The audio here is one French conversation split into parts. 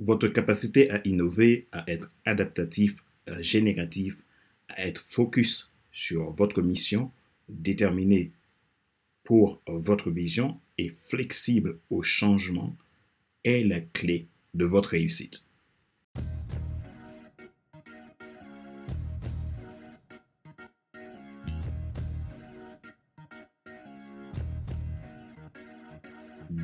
votre capacité à innover, à être adaptatif, génératif, à être focus sur votre mission, déterminé pour votre vision et flexible au changement est la clé de votre réussite.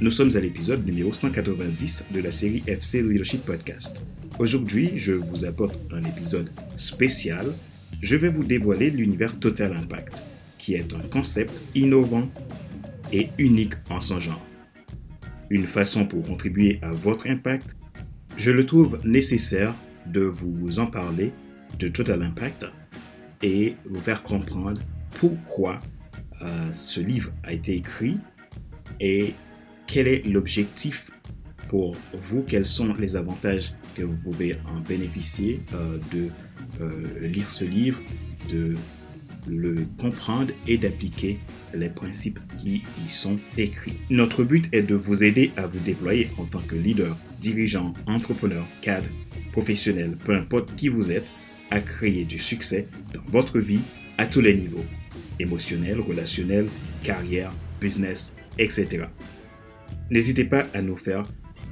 Nous sommes à l'épisode numéro 190 de la série FC Leadership Podcast. Aujourd'hui, je vous apporte un épisode spécial. Je vais vous dévoiler l'univers Total Impact, qui est un concept innovant et unique en son genre. Une façon pour contribuer à votre impact, je le trouve nécessaire de vous en parler de Total Impact et vous faire comprendre pourquoi euh, ce livre a été écrit et quel est l'objectif pour vous, quels sont les avantages que vous pouvez en bénéficier euh, de euh, lire ce livre, de le comprendre et d'appliquer les principes qui y sont écrits? Notre but est de vous aider à vous déployer en tant que leader, dirigeant, entrepreneur, cadre, professionnel, peu importe qui vous êtes, à créer du succès dans votre vie à tous les niveaux, émotionnel, relationnel, carrière, business, etc. N'hésitez pas à nous faire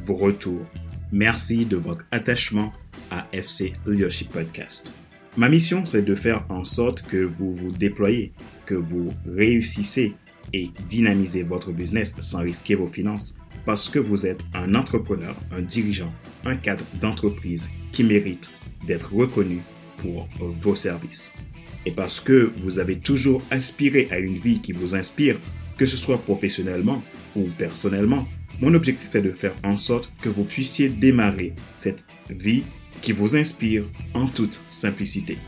vos retours. Merci de votre attachement à FC Leadership Podcast. Ma mission, c'est de faire en sorte que vous vous déployez, que vous réussissez et dynamisez votre business sans risquer vos finances parce que vous êtes un entrepreneur, un dirigeant, un cadre d'entreprise qui mérite d'être reconnu pour vos services. Et parce que vous avez toujours aspiré à une vie qui vous inspire, que ce soit professionnellement ou personnellement, mon objectif est de faire en sorte que vous puissiez démarrer cette vie qui vous inspire en toute simplicité.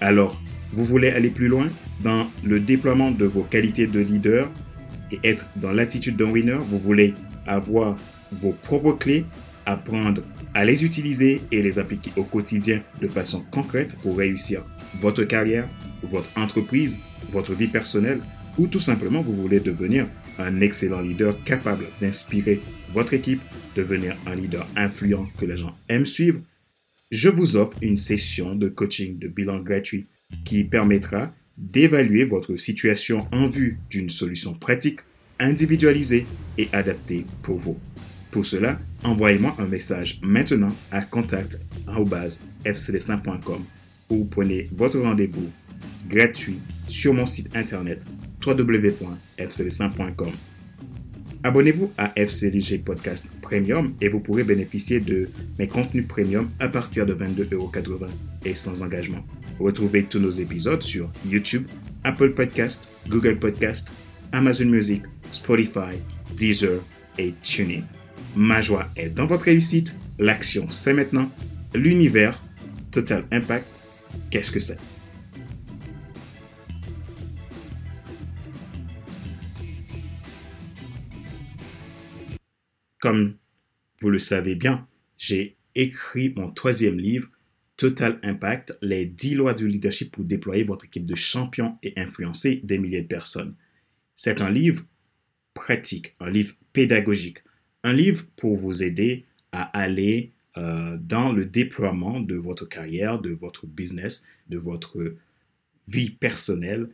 Alors, vous voulez aller plus loin dans le déploiement de vos qualités de leader et être dans l'attitude d'un winner, vous voulez avoir vos propres clés, apprendre à les utiliser et les appliquer au quotidien de façon concrète pour réussir votre carrière, votre entreprise, votre vie personnelle? Ou tout simplement vous voulez devenir un excellent leader capable d'inspirer votre équipe, devenir un leader influent que les gens aiment suivre, je vous offre une session de coaching de bilan gratuit qui permettra d'évaluer votre situation en vue d'une solution pratique, individualisée et adaptée pour vous. Pour cela, envoyez-moi un message maintenant à contact.fcd5.com ou prenez votre rendez-vous gratuit sur mon site internet www.fcd5.com. Abonnez-vous à FCDG Podcast Premium et vous pourrez bénéficier de mes contenus premium à partir de 22,80€ et sans engagement. Retrouvez tous nos épisodes sur YouTube, Apple Podcast, Google Podcast, Amazon Music, Spotify, Deezer et TuneIn. Ma joie est dans votre réussite. L'action, c'est maintenant. L'univers, Total Impact, qu'est-ce que c'est? Comme vous le savez bien, j'ai écrit mon troisième livre, Total Impact, les 10 lois du leadership pour déployer votre équipe de champions et influencer des milliers de personnes. C'est un livre pratique, un livre pédagogique, un livre pour vous aider à aller euh, dans le déploiement de votre carrière, de votre business, de votre vie personnelle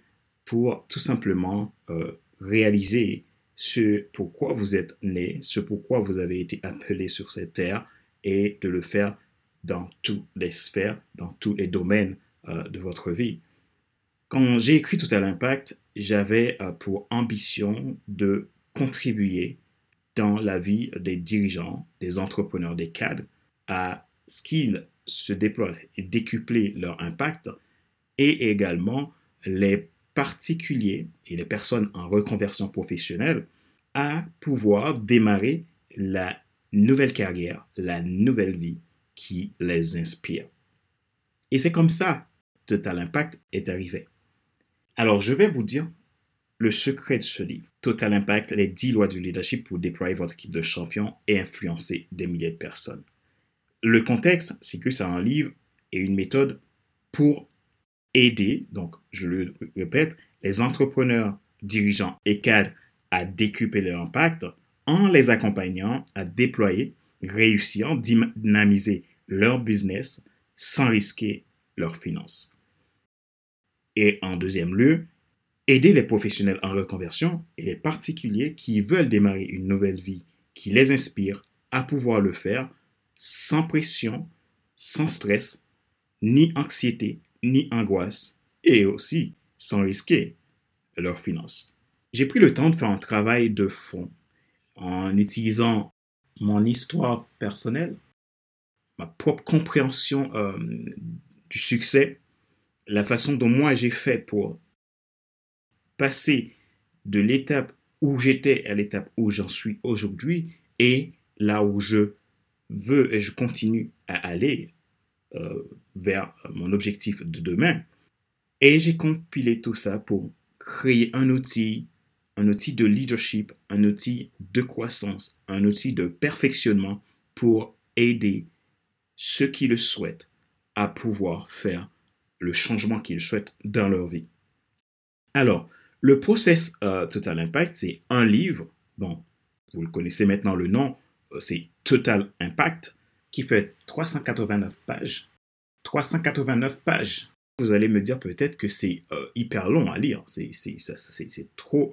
pour tout simplement euh, réaliser ce pourquoi vous êtes né, ce pourquoi vous avez été appelé sur cette terre et de le faire dans toutes les sphères, dans tous les domaines euh, de votre vie. Quand j'ai écrit Tout à l'impact, j'avais euh, pour ambition de contribuer dans la vie des dirigeants, des entrepreneurs, des cadres, à ce qu'ils se déploient et décupler leur impact, et également les particuliers et les personnes en reconversion professionnelle à pouvoir démarrer la nouvelle carrière, la nouvelle vie qui les inspire. Et c'est comme ça Total Impact est arrivé. Alors, je vais vous dire le secret de ce livre. Total Impact, les 10 lois du leadership pour déployer votre équipe de champions et influencer des milliers de personnes. Le contexte, c'est que c'est un livre et une méthode pour aider, donc je le répète, les entrepreneurs, dirigeants et cadres à décupler leur impact en les accompagnant à déployer, réussir, dynamiser leur business sans risquer leurs finances. Et en deuxième lieu, aider les professionnels en reconversion et les particuliers qui veulent démarrer une nouvelle vie qui les inspire à pouvoir le faire sans pression, sans stress, ni anxiété, ni angoisse, et aussi sans risquer leurs finances. J'ai pris le temps de faire un travail de fond en utilisant mon histoire personnelle, ma propre compréhension euh, du succès, la façon dont moi j'ai fait pour passer de l'étape où j'étais à l'étape où j'en suis aujourd'hui et là où je veux et je continue à aller euh, vers mon objectif de demain. Et j'ai compilé tout ça pour créer un outil, un outil de leadership, un outil de croissance, un outil de perfectionnement pour aider ceux qui le souhaitent à pouvoir faire le changement qu'ils souhaitent dans leur vie. Alors, le process euh, Total Impact, c'est un livre, bon, vous le connaissez maintenant le nom, euh, c'est Total Impact, qui fait 389 pages. 389 pages. Vous allez me dire peut-être que c'est euh, hyper long à lire. C'est trop,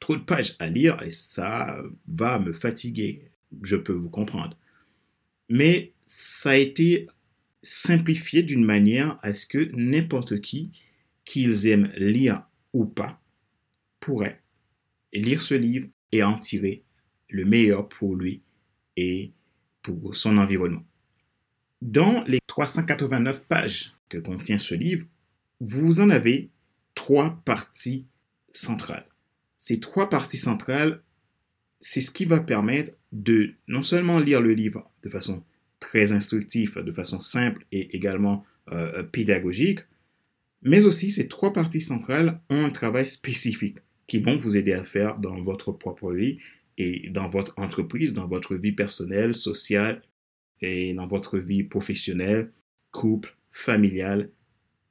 trop de pages à lire et ça va me fatiguer. Je peux vous comprendre. Mais ça a été simplifié d'une manière à ce que n'importe qui, qu'ils aiment lire ou pas, pourrait lire ce livre et en tirer le meilleur pour lui et pour son environnement. Dans les 389 pages que contient ce livre, vous en avez trois parties centrales. Ces trois parties centrales, c'est ce qui va permettre de non seulement lire le livre de façon très instructif, de façon simple et également euh, pédagogique. Mais aussi, ces trois parties centrales ont un travail spécifique qui vont vous aider à faire dans votre propre vie et dans votre entreprise, dans votre vie personnelle, sociale et dans votre vie professionnelle, couple, familiale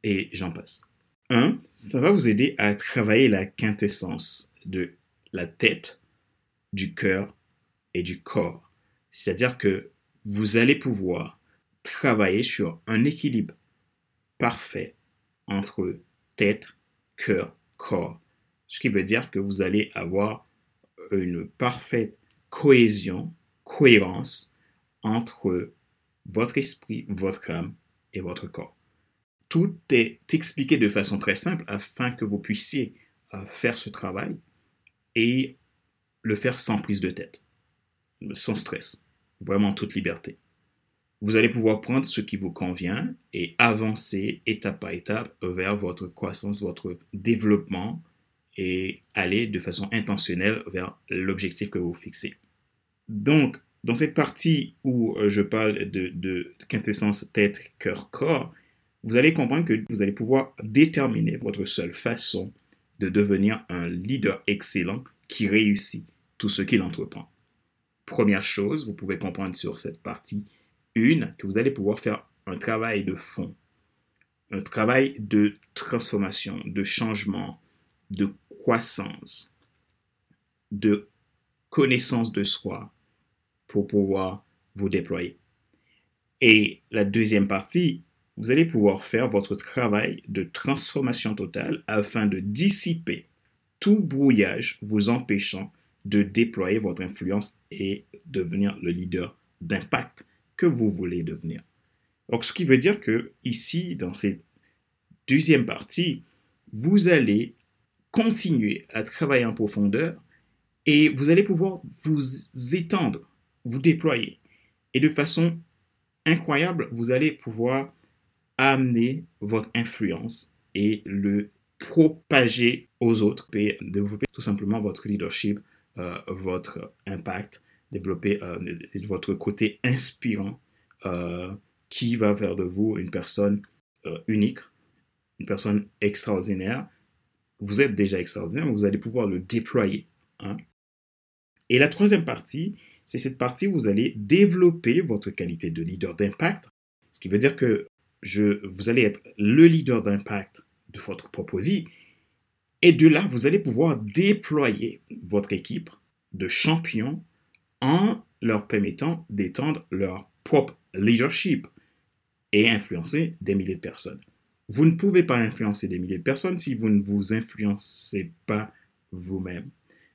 et j'en passe. Un, ça va vous aider à travailler la quintessence de la tête, du cœur et du corps. C'est-à-dire que vous allez pouvoir travailler sur un équilibre parfait entre tête, cœur, corps. Ce qui veut dire que vous allez avoir une parfaite cohésion, cohérence entre votre esprit, votre âme et votre corps. Tout est expliqué de façon très simple afin que vous puissiez euh, faire ce travail et le faire sans prise de tête, sans stress vraiment toute liberté. Vous allez pouvoir prendre ce qui vous convient et avancer étape par étape vers votre croissance, votre développement et aller de façon intentionnelle vers l'objectif que vous fixez. Donc, dans cette partie où euh, je parle de, quintessence tête, cœur, corps, vous allez comprendre que vous allez pouvoir déterminer votre seule façon de devenir un leader excellent qui réussit tout ce qu'il entreprend. Première chose, vous pouvez comprendre sur cette partie 1 que vous allez pouvoir faire un travail de fond, un travail de transformation, de changement, de croissance, de connaissance de soi pour pouvoir vous déployer. Et la deuxième partie, vous allez pouvoir faire votre travail de transformation totale afin de dissiper tout brouillage vous empêchant de déployer votre influence et devenir le leader d'impact que vous voulez devenir. Donc, ce qui veut dire que ici, dans cette deuxième partie, vous allez continuer à travailler en profondeur et vous allez pouvoir vous étendre, vous déployer. Et de façon incroyable, vous allez pouvoir amener votre influence et le propager aux autres et développer tout simplement votre leadership euh, votre impact développer votre côté inspirant qui va faire de vous une personne unique, une personne extraordinaire. Vous êtes déjà extraordinaire, mais vous allez pouvoir le déployer. Hein. Et la troisième partie, c'est cette partie où vous allez développer votre qualité de leader d'impact, ce qui veut dire que vous allez être le leader d'impact de votre propre vie. Et de là, vous allez pouvoir déployer votre équipe de champions en leur permettant d'étendre leur propre leadership et influencer des milliers de personnes. Vous ne pouvez pas influencer des milliers de personnes si vous ne vous influencez pas vous-même.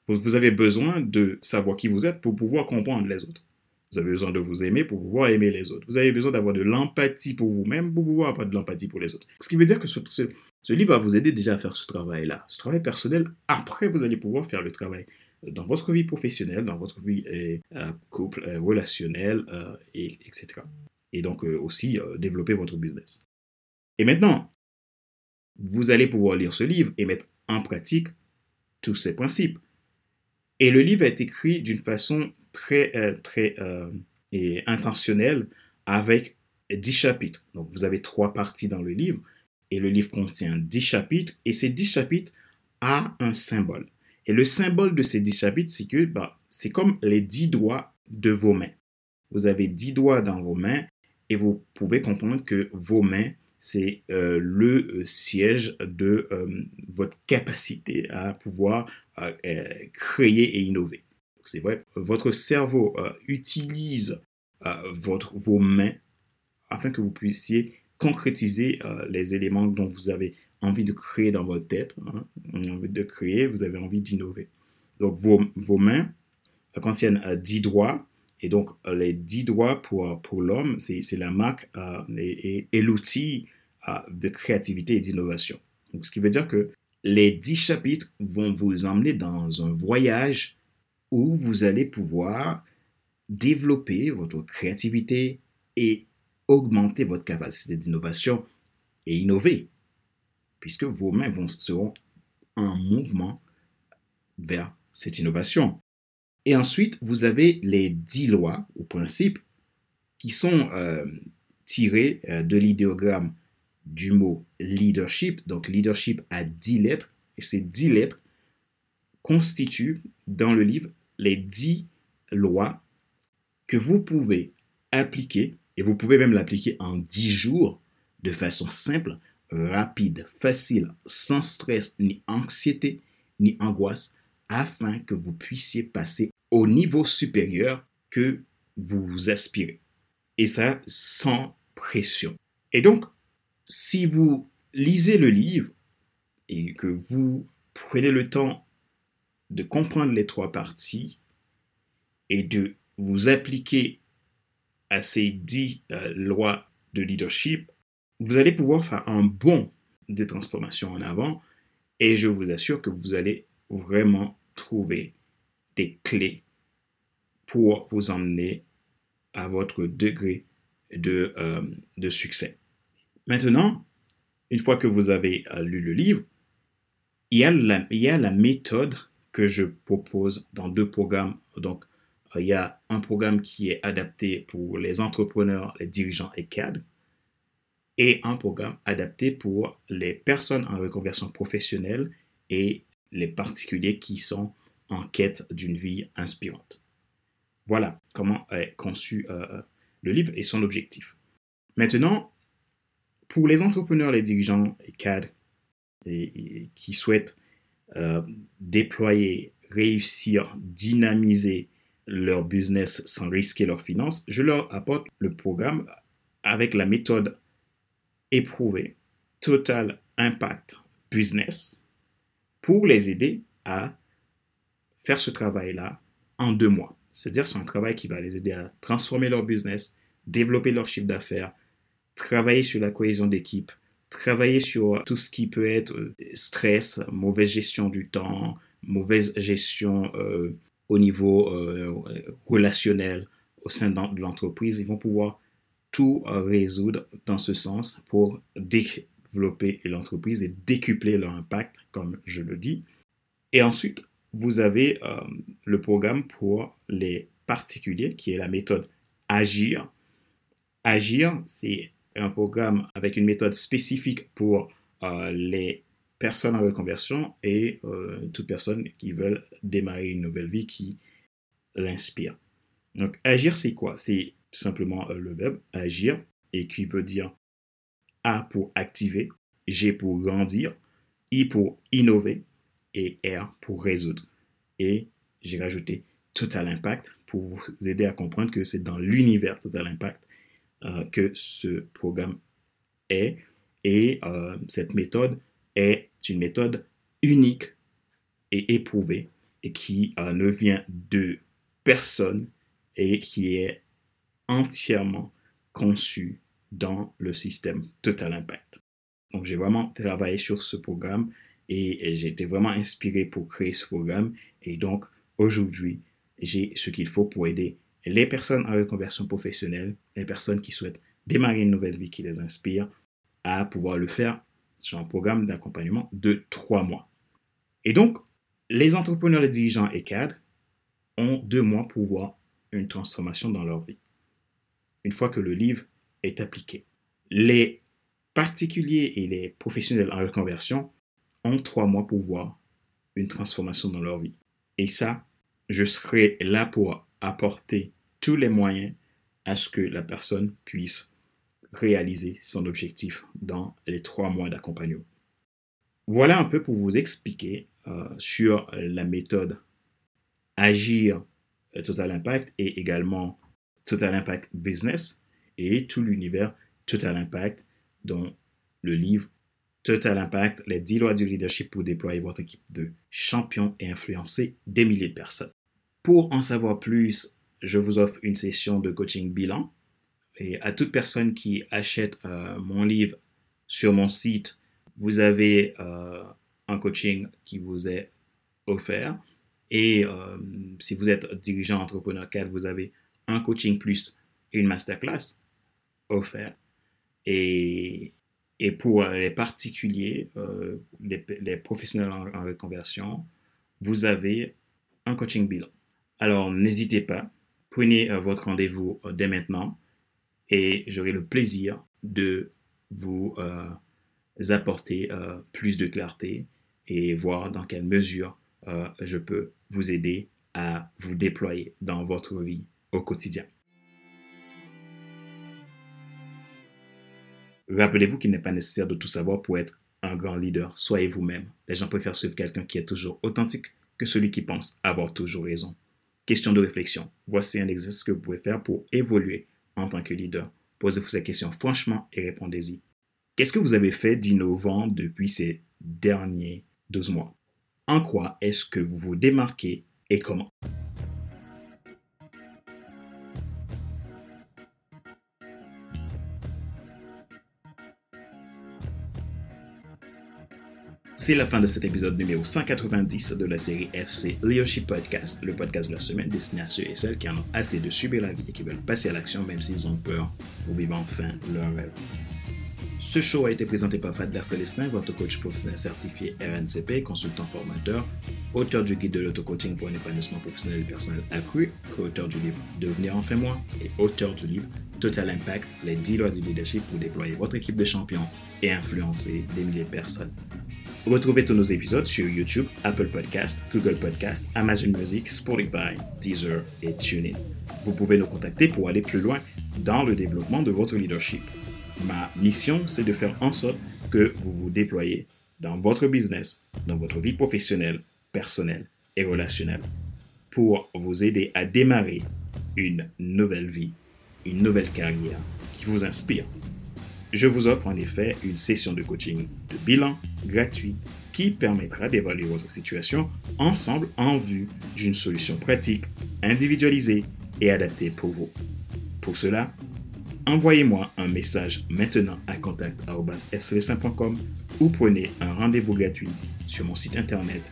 Vous avez besoin de savoir qui vous êtes pour pouvoir comprendre les autres. Vous avez besoin de vous aimer pour pouvoir aimer les autres. Vous avez besoin d'avoir de l'empathie pour vous-même pour pouvoir avoir de l'empathie pour les autres. Ce qui veut dire que ce, livre va vous aider déjà à faire ce travail-là, ce travail personnel. Après, vous allez pouvoir faire le travail dans votre vie professionnelle, dans votre vie euh, couple, euh, relationnelle, euh, et, etc. Et donc aussi développer votre business. Et maintenant, vous allez pouvoir lire ce livre et mettre en pratique tous ces principes. Et le livre est écrit d'une façon très, euh, très euh, intentionnelle avec dix chapitres. Donc, vous avez trois parties dans le livre et le livre contient dix chapitres et ces dix chapitres a un symbole. Et le symbole de ces dix chapitres, c'est que bah, c'est comme les dix doigts de vos mains. Vous avez dix doigts dans vos mains et vous pouvez comprendre que vos mains c'est euh, le siège de votre capacité à pouvoir créer et innover. C'est vrai, votre cerveau utilise votre, vos mains afin que vous puissiez concrétiser les éléments dont vous avez envie de créer dans votre tête, hein, envie de créer, vous avez envie d'innover. Donc vos, vos mains contiennent 10 doigts, et donc, euh, les dix doigts pour, pour l'homme, c'est la marque euh, et, et, l'outil euh, de créativité et d'innovation. Ce qui veut dire que les dix chapitres vont vous emmener dans un voyage où vous allez pouvoir développer votre créativité et augmenter votre capacité d'innovation et innover, puisque vos mains vont, seront en mouvement vers cette innovation. Et ensuite, vous avez les dix lois ou principes qui sont euh, tirés euh, de l'idéogramme du mot leadership. Donc, leadership a dix lettres. Et ces dix lettres constituent dans le livre les dix lois que vous pouvez appliquer, et vous pouvez même l'appliquer en dix jours de façon simple, rapide, facile, sans stress, ni anxiété, ni angoisse, afin que vous puissiez passer au niveau supérieur que vous aspirez. Et ça sans pression. Et donc, si vous lisez le livre et que vous prenez le temps de comprendre les trois parties et de vous appliquer à ces dix euh, lois de leadership, vous allez pouvoir faire un bond de transformation en avant et je vous assure que vous allez vraiment trouver des clés pour vous emmener à votre degré de, euh, de succès. Maintenant, une fois que vous avez euh, lu le livre, il y, a la, méthode que je propose dans deux programmes. Donc, euh, il y a un programme qui est adapté pour les entrepreneurs, les dirigeants et cadres, et un programme adapté pour les personnes en reconversion professionnelle et les particuliers qui sont en quête d'une vie inspirante. Voilà comment est conçu euh, le livre et son objectif. Maintenant, pour les entrepreneurs, les dirigeants et cadres qui souhaitent euh, déployer, réussir, dynamiser leur business sans risquer leurs finances, je leur apporte le programme avec la méthode éprouvée Total Impact Business pour les aider à faire ce travail-là en deux mois. C'est-à-dire c'est un travail qui va les aider à transformer leur business, développer leur chiffre d'affaires, travailler sur la cohésion d'équipe, travailler sur tout ce qui peut être euh, stress, mauvaise gestion du temps, mauvaise gestion euh, au niveau euh, relationnel au sein de l'entreprise. Ils vont pouvoir tout résoudre dans ce sens pour développer l'entreprise et décupler leur impact, comme je le dis. Et ensuite, vous avez le programme pour les particulier qui est la méthode Agir. Agir, c'est un programme avec une méthode spécifique pour euh, les personnes en reconversion et euh, toute personne qui veulent démarrer une nouvelle vie qui l'inspire. Donc, agir, c'est quoi? C'est tout simplement euh, le verbe agir et qui veut dire A pour activer, G pour grandir, I pour innover et R pour résoudre. Et j'ai rajouté Total Impact pour vous aider à comprendre que c'est dans l'univers Total Impact que ce programme est. Et euh, cette méthode est une méthode unique et éprouvée et qui euh, ne vient de personne et qui est entièrement conçue dans le système Total Impact. Donc j'ai vraiment travaillé sur ce programme et, et j'ai été vraiment inspiré pour créer ce programme. Et donc aujourd'hui, j'ai ce qu'il faut pour aider les personnes en reconversion professionnelle, les personnes qui souhaitent démarrer une nouvelle vie qui les inspire, à pouvoir le faire sur un programme d'accompagnement de trois mois. Et donc, les entrepreneurs, les dirigeants et cadres ont deux mois pour voir une transformation dans leur vie. Une fois que le livre est appliqué. Les particuliers et les professionnels en reconversion ont trois mois pour voir une transformation dans leur vie. Et ça, je serai là pour apporter les moyens à ce que la personne puisse réaliser son objectif dans les trois mois d'accompagnement. Voilà un peu pour vous expliquer euh, sur la méthode Agir Total Impact et également Total Impact Business et tout l'univers Total Impact dont le livre Total Impact, les 10 lois du leadership pour déployer votre équipe de champions et influencer des milliers de personnes. Pour en savoir plus, je vous offre une session de coaching bilan. Et à toute personne qui achète euh, mon livre sur mon site, vous avez euh, un coaching qui vous est offert. Et euh, si vous êtes dirigeant entrepreneur 4, vous avez un coaching plus une masterclass offert. Et, et pour les particuliers, les, professionnels en, en reconversion, vous avez un coaching bilan. Alors n'hésitez pas, prenez euh, votre rendez-vous euh, dès maintenant et j'aurai le plaisir de vous euh, apporter plus de clarté et voir dans quelle mesure je peux vous aider à vous déployer dans votre vie au quotidien. Rappelez-vous qu'il n'est pas nécessaire de tout savoir pour être un grand leader. Soyez vous-même. Les gens préfèrent suivre quelqu'un qui est toujours authentique que celui qui pense avoir toujours raison. Question de réflexion. Voici un exercice que vous pouvez faire pour évoluer en tant que leader. Posez-vous ces questions franchement et répondez-y. Qu'est-ce que vous avez fait d'innovant depuis ces derniers 12 mois? En quoi est-ce que vous vous démarquez et comment? C'est la fin de cet épisode numéro 190 de la série FC Leadership Podcast, le podcast de la semaine destiné à ceux et celles qui en ont assez de subir la vie et qui veulent passer à l'action même s'ils ont peur pour vivre enfin leur rêve. Ce show a été présenté par Fadler Célestin, votre coach professionnel certifié RNCP, consultant formateur, auteur du guide de l'auto-coaching pour un épanouissement professionnel et personnel accru, co-auteur du livre Devenir enfin moi et auteur du livre Total Impact, les 10 lois du leadership pour déployer votre équipe de champions et influencer des milliers de personnes. Retrouvez tous nos épisodes sur YouTube, Apple Podcast, Google Podcast, Amazon Music, Spotify, Deezer et TuneIn. Vous pouvez nous contacter pour aller plus loin dans le développement de votre leadership. Ma mission, c'est de faire en sorte que vous vous déployez dans votre business, dans votre vie professionnelle, personnelle et relationnelle pour vous aider à démarrer une nouvelle vie, une nouvelle carrière qui vous inspire je vous offre en effet une session de coaching de bilan gratuit qui permettra d'évaluer votre situation ensemble en vue d'une solution pratique, individualisée et adaptée pour vous. Pour cela, envoyez-moi un message maintenant à contact.fcv5.com ou prenez un rendez-vous gratuit sur mon site internet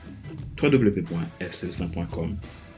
www.fcv5.com